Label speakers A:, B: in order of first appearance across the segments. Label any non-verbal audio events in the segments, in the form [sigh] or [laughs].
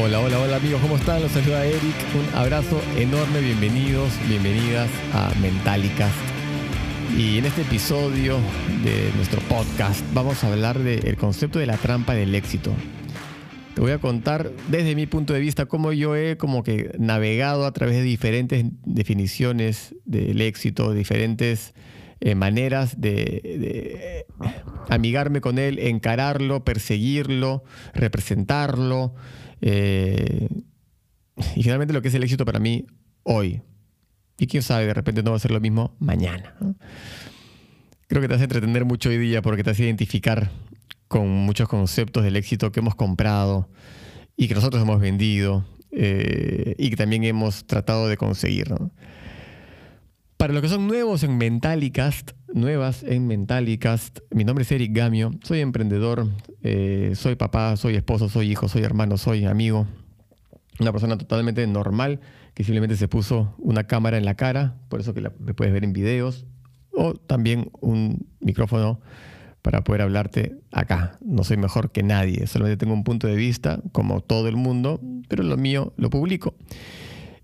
A: Hola, hola, hola amigos, ¿cómo están? Los saluda Eric. Un abrazo enorme, bienvenidos, bienvenidas a Mentalicast. Y en este episodio de nuestro podcast vamos a hablar del concepto de la trampa del éxito. Te voy a contar desde mi punto de vista cómo yo he como que navegado a través de diferentes definiciones del éxito, diferentes eh, maneras de, de, amigarme con él, encararlo, perseguirlo, representarlo. Eh, y finalmente lo que es el éxito para mí hoy. Y quién sabe, de repente no va a ser lo mismo mañana. Creo que te hace entretener mucho hoy día porque te hace identificar con muchos conceptos del éxito que hemos comprado y que nosotros hemos vendido eh, y que también hemos tratado de conseguir. Para los que son nuevos en Mentalicast, nuevas en Mentalicast, mi nombre es Eric Gamio, soy emprendedor, eh, soy papá, soy esposo, soy hijo, soy hermano, soy amigo, una persona totalmente normal que simplemente se puso una cámara en la cara, por eso que la, me puedes ver en videos, o también un micrófono para poder hablarte acá. No soy mejor que nadie, solamente tengo un punto de vista, como todo el mundo, pero lo mío lo publico.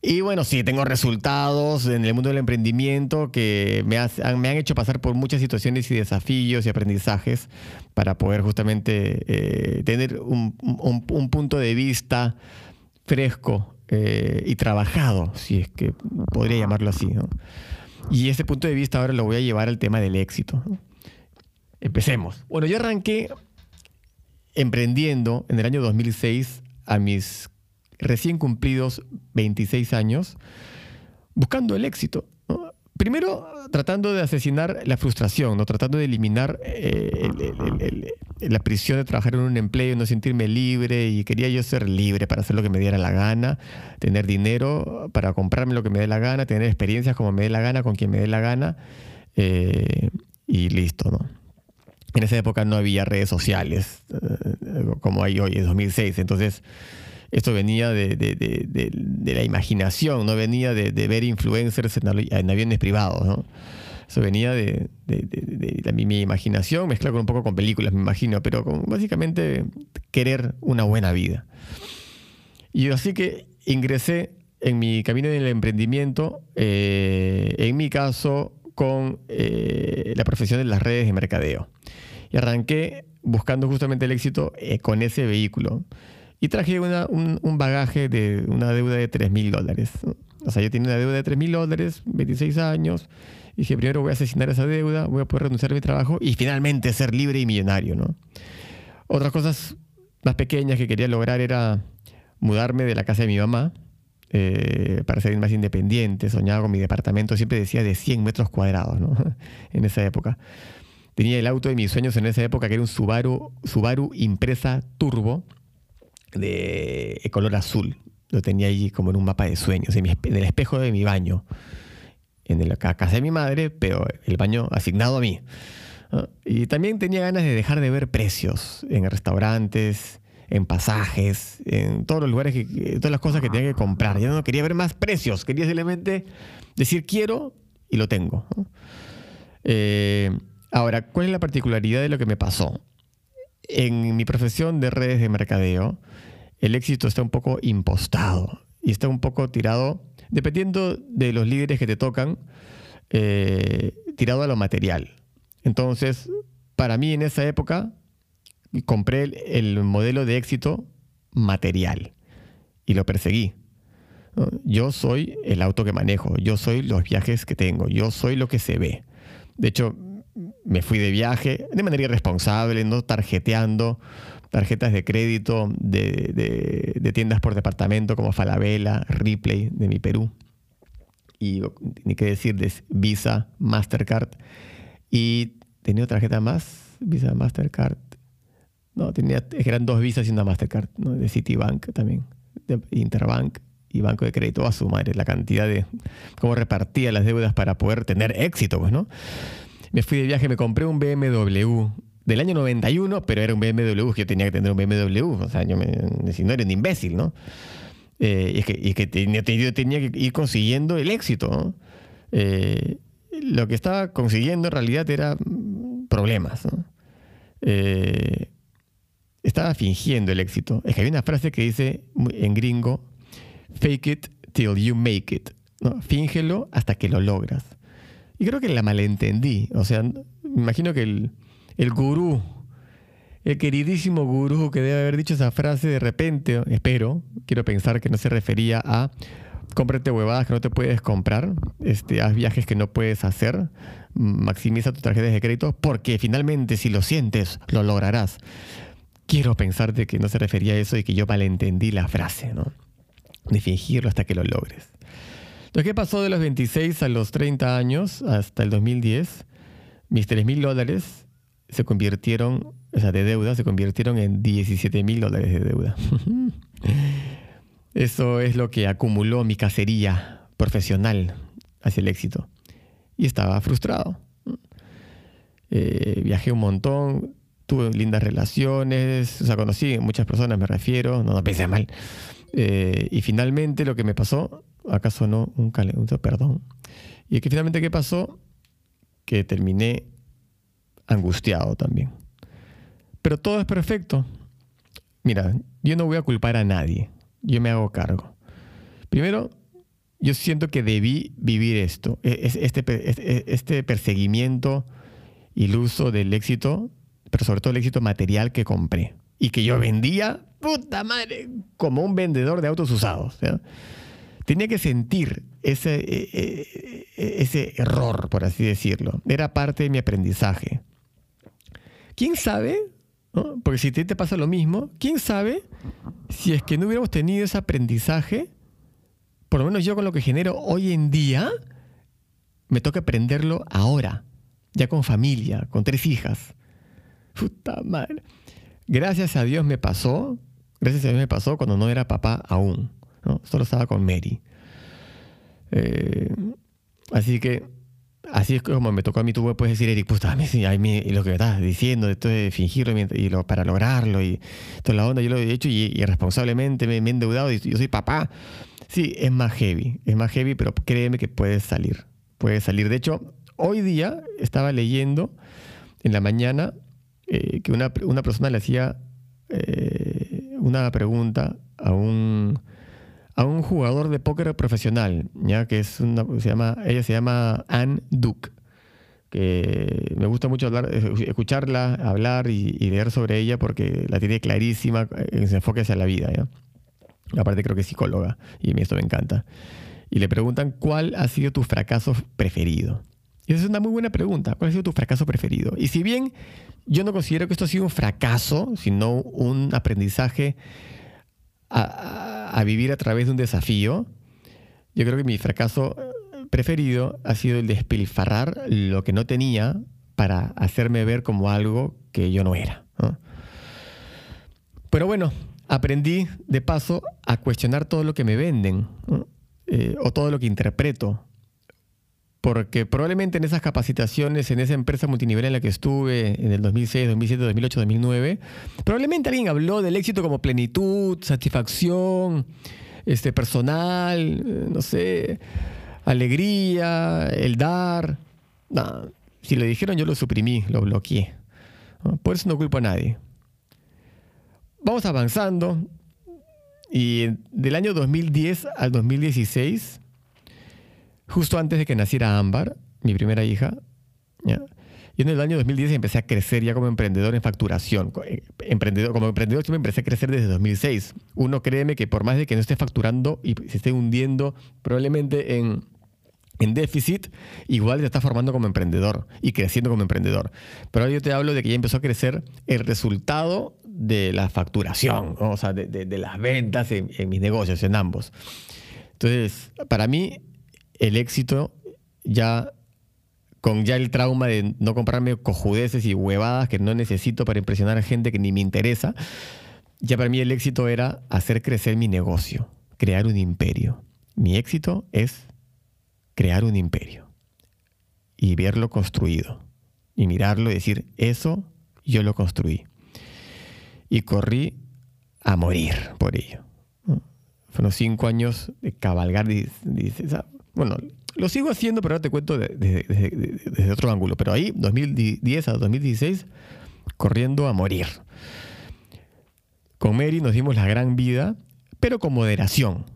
A: Y bueno, sí, tengo resultados en el mundo del emprendimiento que me, ha, me, han hecho pasar por muchas situaciones y desafíos y aprendizajes para poder justamente eh, tener un, un, un, punto de vista fresco eh, y trabajado, si es que podría llamarlo así. ¿no? Y ese punto de vista ahora lo voy a llevar al tema del éxito. ¿no? Empecemos. Bueno, yo arranqué emprendiendo en el año 2006 a mis recién cumplidos 26 años, buscando el éxito. Primero, tratando de asesinar la frustración, ¿no? tratando de eliminar eh, la prisión de trabajar en un empleo, no sentirme libre y quería yo ser libre para hacer lo que me diera la gana, tener dinero para comprarme lo que me dé la gana, tener experiencias como me dé la gana, con quien me dé la gana eh, y listo. ¿no? En esa época no había redes sociales eh, como hay hoy, en 2006, entonces esto venía de, de, de, de, la imaginación, no venía de, ver influencers en, en, aviones privados, ¿no? Eso venía de, la, mi, imaginación, mezclado con un poco con películas, me imagino, pero con básicamente querer una buena vida. Y así que ingresé en mi camino del emprendimiento, eh, en mi caso, con eh, la profesión de las redes de mercadeo. Y arranqué buscando justamente el éxito eh, con ese vehículo. Y traje una, un, un, bagaje de una deuda de 3 mil dólares. O sea, yo tenía una deuda de 3 mil dólares, 26 años. Y dije, primero voy a asesinar esa deuda, voy a poder renunciar a mi trabajo y finalmente ser libre y millonario, ¿no? Otras cosas más pequeñas que quería lograr era mudarme de la casa de mi mamá eh, para ser más independiente. Soñaba con mi departamento, siempre decía de 100 metros cuadrados, ¿no? [laughs] en esa época. Tenía el auto de mis sueños en esa época, que era un Subaru, Subaru Impresa Turbo de color azul. Lo tenía allí como en un mapa de sueños, en, mi, el espejo de mi baño, en la casa de mi madre, pero el baño asignado a mí. Y también tenía ganas de dejar de ver precios en restaurantes, en pasajes, en todos los lugares, que, todas las cosas que tenía que comprar. Ya no quería ver más precios, quería simplemente decir quiero y lo tengo. Eh, ahora, ¿cuál es la particularidad de lo que me pasó? En mi profesión de redes de mercadeo, el éxito está un poco impostado y está un poco tirado, dependiendo de los líderes que te tocan, eh, tirado a lo material. Entonces, para mí en esa época, compré el, el modelo de éxito material y lo perseguí. Yo soy el auto que manejo, yo soy los viajes que tengo, yo soy lo que se ve. De hecho, me fui de viaje de manera irresponsable, no tarjeteando tarjetas de crédito de, de, tiendas por departamento como Falabella, Ripley de mi Perú. Y ni qué decir de Visa, Mastercard. Y tenía otra tarjeta más, Visa, Mastercard. No, tenía, eran dos Visas y una Mastercard, ¿no? de Citibank también, de Interbank y Banco de Crédito a su madre, la cantidad de cómo repartía las deudas para poder tener éxito, pues, ¿no? Me fui de viaje, me compré un BMW del año 91, pero era un BMW que yo tenía que tener un BMW. O sea, yo me, no era un imbécil, ¿no? Eh, y es que, tenía, yo tenía que ir consiguiendo el éxito. Eh, lo que estaba consiguiendo en realidad era problemas. Eh, estaba fingiendo el éxito. Es que hay una frase que dice en gringo, fake it till you make it. ¿no? Fíngelo hasta que lo logras. Creo que la malentendí. O sea, me imagino que el, el gurú, el queridísimo gurú que debe haber dicho esa frase de repente, espero, quiero pensar que no se refería a cómprate huevadas que no te puedes comprar, este, haz viajes que no puedes hacer, maximiza tus tarjetas de crédito, porque finalmente si lo sientes, lo lograrás. Quiero pensar de que no se refería a eso y que yo malentendí la frase, ¿no? De fingirlo hasta que lo logres. Entonces, ¿qué pasó de los 26 a los 30 años hasta el 2010? Mis 3 mil dólares se convirtieron, o sea, de deuda, se convirtieron en 17 mil dólares de deuda. [laughs] Eso es lo que acumuló mi cacería profesional hacia el éxito. Y estaba frustrado. Eh, viajé un montón, tuve lindas relaciones, o sea, conocí muchas personas, me refiero, no, no pensé mal. Eh, y finalmente lo que me pasó, acaso no un calendario, perdón. Y que finalmente, ¿qué pasó? Que terminé angustiado también. Pero todo es perfecto. Mira, yo no voy a culpar a nadie yo me hago cargo. Primero, yo siento que debí vivir esto, e, este, e, este perseguimiento iluso del éxito, pero sobre todo el éxito material que compré y que yo vendía, puta madre, como un vendedor de autos usados. Tenía que sentir ese, e, ese error, por así decirlo. Era parte de mi aprendizaje. ¿Quién sabe porque si te, te pasa lo mismo, ¿quién sabe si es que no hubiéramos tenido ese aprendizaje? Por lo menos yo con lo que genero hoy en día, me toca aprenderlo ahora, ya con familia, con tres hijas. Puta madre. Gracias a Dios me pasó, gracias a Dios me pasó cuando no era papá aún, Solo estaba con Mary. Eh, así que Así es como me tocó a mí, tú puedes decir, Eric, puta, a mí, lo que me estás diciendo, esto de fingirlo y lo, para lograrlo y toda la onda, yo lo he hecho y irresponsablemente me, he endeudado y yo soy papá. Sí, es más heavy, es más heavy, pero créeme que puedes salir, puedes salir. De hecho, hoy día estaba leyendo en la mañana eh, que una, una, persona le hacía eh, una pregunta a un a un jugador de póker profesional, ya que es una, se llama, ella se llama Anne Duke, que me gusta mucho hablar, escucharla, hablar y, leer sobre ella porque la tiene clarísima en su enfoque hacia la vida. ¿ya? Aparte creo que es psicóloga y esto me encanta. Y le preguntan cuál ha sido tu fracaso preferido. Y esa es una muy buena pregunta. ¿Cuál ha sido tu fracaso preferido? Y si bien yo no considero que esto ha sido un fracaso, sino un aprendizaje a, vivir a través de un desafío, yo creo que mi fracaso preferido ha sido el despilfarrar lo que no tenía para hacerme ver como algo que yo no era. Pero bueno, aprendí de paso a cuestionar todo lo que me venden eh, o todo lo que interpreto porque probablemente en esas capacitaciones, en esa empresa multinivel en la que estuve en el 2006, 2007, 2008, 2009, probablemente alguien habló del éxito como plenitud, satisfacción, este, personal, eh, no sé, alegría, el dar. No, si lo dijeron yo lo suprimí, lo bloqueé. Por eso no culpo a nadie. Vamos avanzando y del año 2010 al 2016 justo antes de que naciera Ámbar, mi primera hija, ¿ya? y en el año 2010 empecé a crecer ya como emprendedor en facturación. Eh, emprendedor, como emprendedor siempre empecé a crecer desde 2006. Uno créeme que por más de que no esté facturando y se esté hundiendo probablemente en, en déficit, igual se está formando como emprendedor y creciendo como emprendedor. Pero ahora yo te hablo de que ya empezó a crecer el resultado de la facturación, o sea, de, las ventas en, en mis negocios, en ambos. Entonces, para mí el éxito ya con ya el trauma de no comprarme cojudeces y huevadas que no necesito para impresionar a gente que ni me interesa, ya para mí el éxito era hacer crecer mi negocio, crear un imperio. Mi éxito es crear un imperio y verlo construido y mirarlo y decir, eso yo lo construí. Y corrí a morir por ello. Fueron cinco años de cabalgar, bueno, lo sigo haciendo, pero ahora te cuento desde, otro ángulo. Pero ahí, 2010 a 2016, corriendo a morir. con Mary nos dimos la gran vida, pero con moderación.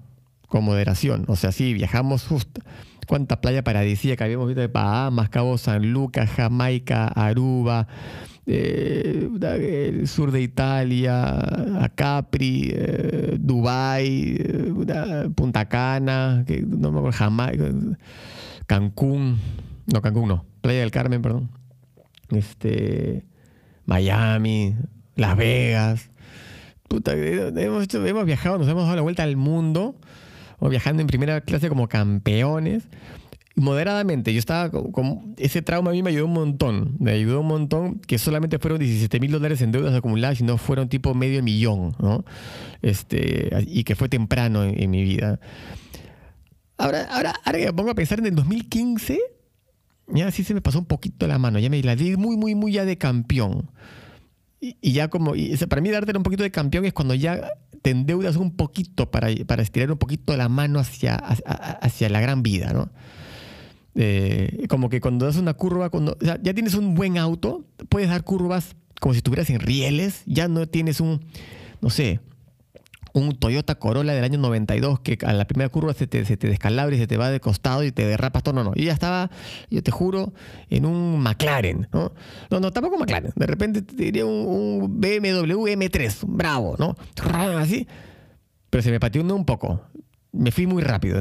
A: Con moderación. O sea, sí, viajamos justo. ¿Cuánta playa paradisíaca habíamos visto de Bahamas, Cabo San Lucas, Jamaica, Aruba, eh, el sur de Italia, a Capri, eh, Dubai, eh, Punta Cana, no me acuerdo, Jamaica, Cancún, no, Cancún no, Playa del Carmen, perdón, este, Miami, Las Vegas. hemos, hemos viajado, nos hemos dado la vuelta al mundo, viajando en primera clase como campeones moderadamente. Yo estaba con, ese trauma a mí me ayudó un montón. Me ayudó un montón que solamente fueron 17 mil dólares en deudas acumuladas, sino fueron tipo medio millón, ¿no? Este, y que fue temprano en, mi vida. Ahora, ahora, ahora que pongo a pensar en el 2015, ya sí se me pasó un poquito la mano. Ya me la di muy, muy, muy ya de campeón. Y, ya como, y para mí darte un poquito de campeón es cuando ya te endeudas un poquito para, para estirar un poquito la mano hacia, hacia la gran vida, ¿no? Eh, como que cuando das una curva, cuando ya tienes un buen auto, puedes dar curvas como si estuvieras en rieles, ya no tienes un, no sé, un Toyota Corolla del año 92 que a la primera curva se te, se descalabra y se te va de costado y te derrapas todo. No, no. Yo ya estaba, yo te juro, en un McLaren, ¿no? No, no, tampoco McLaren. De repente te diría un, BMW M3, bravo, ¿no? Así. Pero se me pateó un poco me fui muy rápido.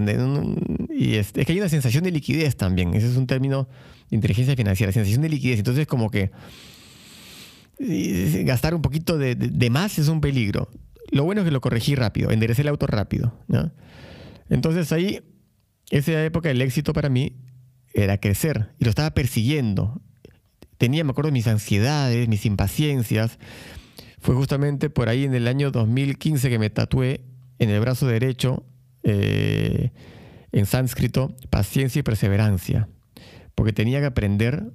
A: Y es, que hay una sensación de liquidez también. Ese es un término de inteligencia financiera, sensación de liquidez. Entonces, como que gastar un poquito de, más es un peligro. Lo bueno es que lo corregí rápido, enderecé el auto rápido. Entonces ahí, esa época del éxito para mí era crecer y lo estaba persiguiendo. Tenía, me acuerdo, mis ansiedades, mis impaciencias. Fue justamente por ahí en el año 2015 que me tatué en el brazo derecho eh, en sánscrito paciencia y perseverancia, porque tenía que aprender,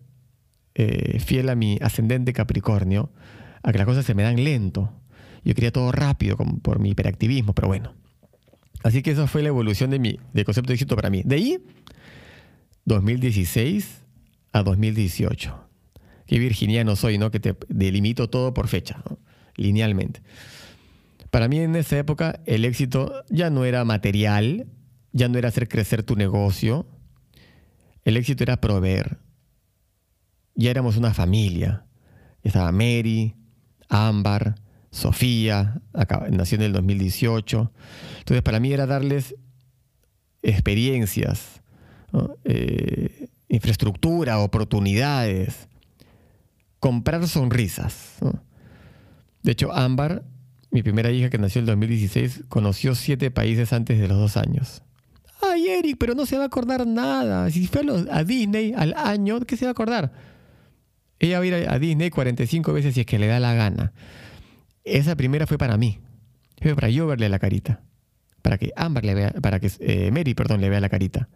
A: eh, fiel a mi ascendente Capricornio, a que las cosas se me dan lento. Yo quería todo rápido por mi hiperactivismo, pero bueno. Así que esa fue la evolución de mi de concepto de éxito para mí. De ahí, 2016 a 2018. Qué virginiano soy, ¿no? Que te delimito todo por fecha, linealmente. Para mí en esa época el éxito ya no era material, ya no era hacer crecer tu negocio. El éxito era proveer. Ya éramos una familia. Estaba Mary, Ámbar, Sofía, nació en el 2018. Entonces para mí era darles experiencias, eh, infraestructura, oportunidades, comprar sonrisas. De hecho, Ámbar mi primera hija, que nació en el 2016, conoció siete países antes de los dos años. Ay, Eric, pero no se va a acordar nada. Si fue a, Disney al año, ¿qué se va a acordar? Ella va a ir a, Disney 45 veces si es que le da la gana. Esa primera fue para mí. Fue para yo verle la carita. Para que Amber le vea, para que eh, Mary, perdón, le vea la carita.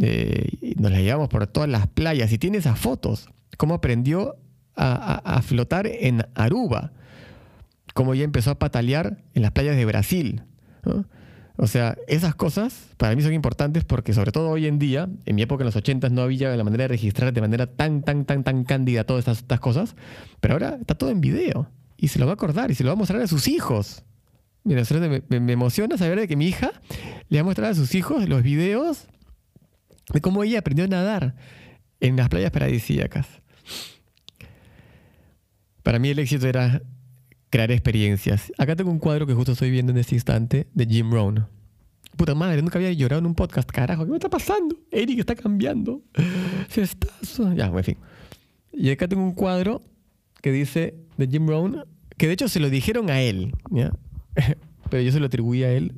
A: Eh, nos la llevamos por todas las playas y tiene esas fotos. Cómo aprendió a flotar en Aruba cómo ya empezó a patalear en las playas de Brasil. O sea, esas cosas para mí son importantes porque sobre todo hoy en día, en mi época en los 80 no había la manera de registrar de manera tan, tan, tan, tan cándida todas estas, cosas, pero ahora está todo en video y se lo va a acordar y se lo va a mostrar a sus hijos. Mira, me, me emociona saber de que mi hija le va a mostrar a sus hijos los videos de cómo ella aprendió a nadar en las playas paradisíacas. Para mí el éxito era crear experiencias. Acá tengo un cuadro que justo estoy viendo en este instante de Jim Rohn. Puta madre, nunca había llorado en un podcast, carajo. ¿Qué me está pasando? Eric está cambiando. Se está... Ya, en fin. Y acá tengo un cuadro que dice de Jim Rohn, que de hecho se lo dijeron a él, [laughs] pero yo se lo atribuí a él.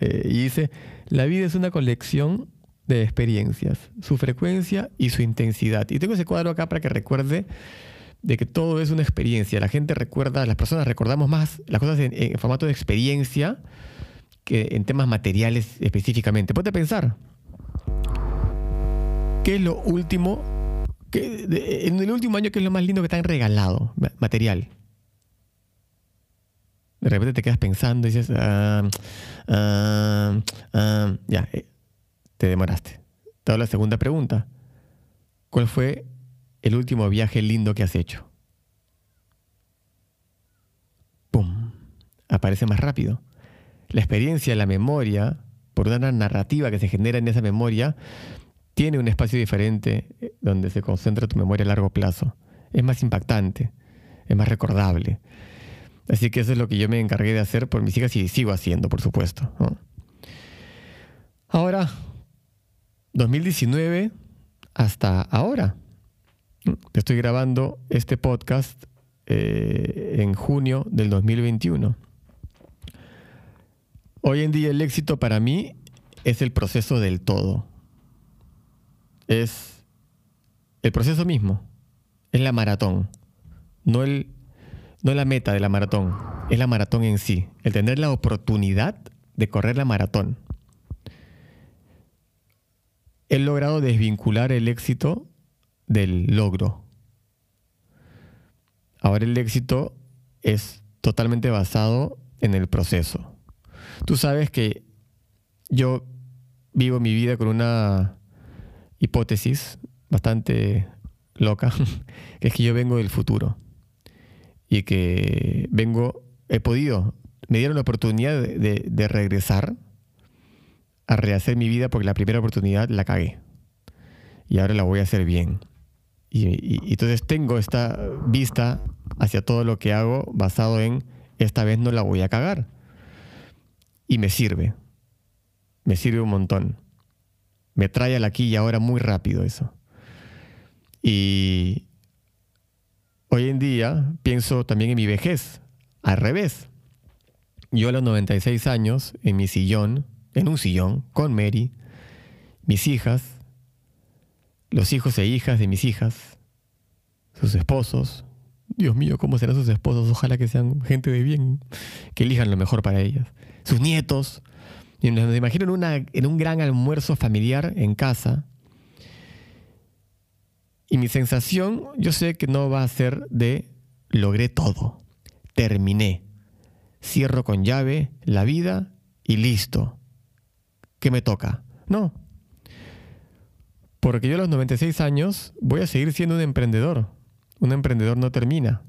A: Eh, y dice, la vida es una colección de experiencias, su frecuencia y su intensidad. Y tengo ese cuadro acá para que recuerde de que todo es una experiencia. La gente recuerda, las personas recordamos más las cosas en, formato de experiencia que en temas materiales específicamente. Ponte a pensar. ¿Qué es lo último? En el último año, ¿qué es lo más lindo que te han regalado? Material. De repente te quedas pensando y dices, ah, ah, ah, ya, eh, te demoraste. Te hago la segunda pregunta. ¿Cuál fue el último viaje lindo que has hecho? ¡Pum! aparece más rápido. La experiencia, la memoria, por una narrativa que se genera en esa memoria, tiene un espacio diferente eh, donde se concentra tu memoria a largo plazo. Es más impactante, es más recordable. Así que eso es lo que yo me encargué de hacer por mis hijas y sigo haciendo, por supuesto. Ahora, 2019 hasta ahora. Estoy grabando este podcast eh, en junio del 2021. Hoy en día el éxito para mí es el proceso del todo. Es el proceso mismo. Es la maratón. No, el, no la meta de la maratón. Es la maratón en sí. El tener la oportunidad de correr la maratón he logrado desvincular el éxito del logro. Ahora el éxito es totalmente basado en el proceso. Tú sabes que yo vivo mi vida con una hipótesis bastante loca, [laughs] que es que yo vengo del futuro y que vengo, he podido, me dieron la oportunidad de, regresar a rehacer mi vida porque la primera oportunidad la cagué. Y ahora la voy a hacer bien. Y, entonces tengo esta vista hacia todo lo que hago basado en esta vez no la voy a cagar. Y me sirve. Me sirve un montón. Me trae al aquí y ahora muy rápido eso. Y hoy en día pienso también en mi vejez. Al revés. Yo a los 96 años, en mi sillón, en un sillón con Mary, mis hijas, los hijos e hijas de mis hijas, sus esposos. Dios mío, ¿cómo serán sus esposos? Ojalá que sean gente de bien, que elijan lo mejor para ellas. Sus nietos. Y nos imagino en, en un gran almuerzo familiar en casa. Y mi sensación, yo sé que no va a ser de logré todo, terminé, cierro con llave la vida y listo. ¿Qué me toca. No. Porque yo a los 96 años voy a seguir siendo un emprendedor. Un emprendedor no termina.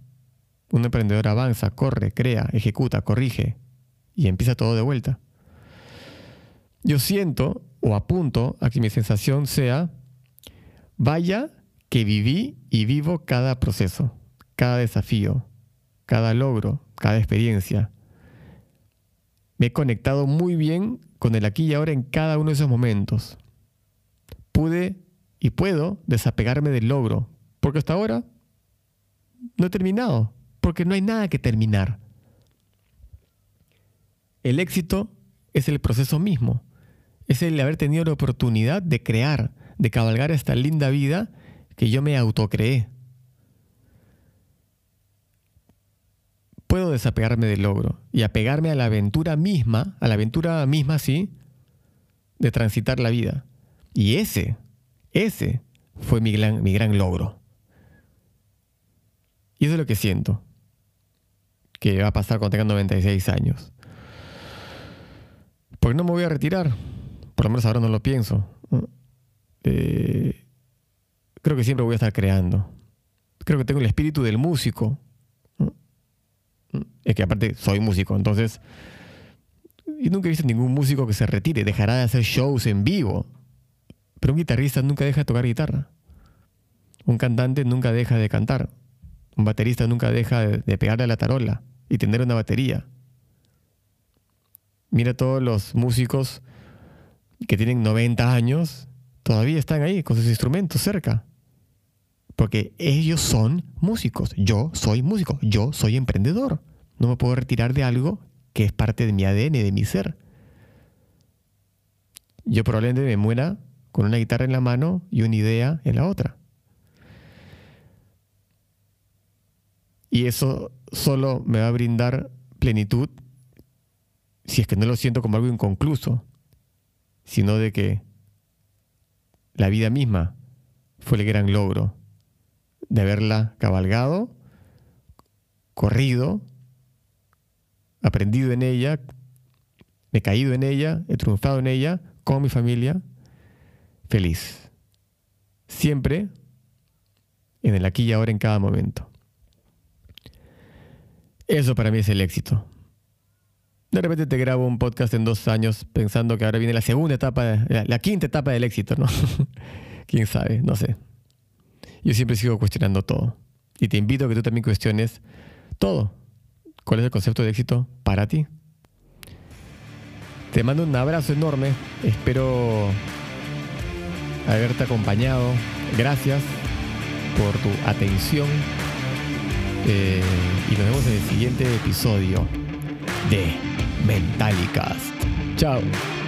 A: Un emprendedor avanza, corre, crea, ejecuta, corrige y empieza todo de vuelta. Yo siento o apunto a que mi sensación sea, vaya que viví y vivo cada proceso, cada desafío, cada logro, cada experiencia. Me he conectado muy bien con el aquí y ahora en cada uno de esos momentos. Pude y puedo desapegarme del logro, porque hasta ahora no he terminado, porque no hay nada que terminar. El éxito es el proceso mismo, es el haber tenido la oportunidad de crear, de cabalgar esta linda vida que yo me autocreé. puedo desapegarme del logro y apegarme a la aventura misma, a la aventura misma, sí, de transitar la vida. Y ese, ese fue mi gran, mi gran logro. Y eso es lo que siento, que va a pasar cuando tenga 96 años. Porque no me voy a retirar, por lo menos ahora no lo pienso. Eh, creo que siempre voy a estar creando. Creo que tengo el espíritu del músico, es que aparte soy músico, entonces... Y nunca he visto ningún músico que se retire, dejará de hacer shows en vivo. Pero un guitarrista nunca deja de tocar guitarra. Un cantante nunca deja de cantar. Un baterista nunca deja de, pegarle a la tarola y tener una batería. Mira todos los músicos que tienen 90 años, todavía están ahí con sus instrumentos cerca. Porque ellos son músicos. Yo soy músico. Yo soy emprendedor. No me puedo retirar de algo que es parte de mi ADN, de mi ser. Yo probablemente me muera con una guitarra en la mano y una idea en la otra. Y eso solo me va a brindar plenitud si es que no lo siento como algo inconcluso, sino de que la vida misma fue el gran logro de haberla cabalgado, corrido, aprendido en ella, he caído en ella, he triunfado en ella, con mi familia, feliz. Siempre en el aquí y ahora en cada momento. Eso para mí es el éxito. De repente te grabo un podcast en dos años pensando que ahora viene la segunda etapa, la, quinta etapa del éxito, ¿no? [laughs] Quién sabe, no sé. Yo siempre sigo cuestionando todo. Y te invito a que tú también cuestiones todo. ¿Cuál es el concepto de éxito para ti? Te mando un abrazo enorme. Espero haberte acompañado. Gracias por tu atención. Eh, y nos vemos en el siguiente episodio de Mentalicast. Chao.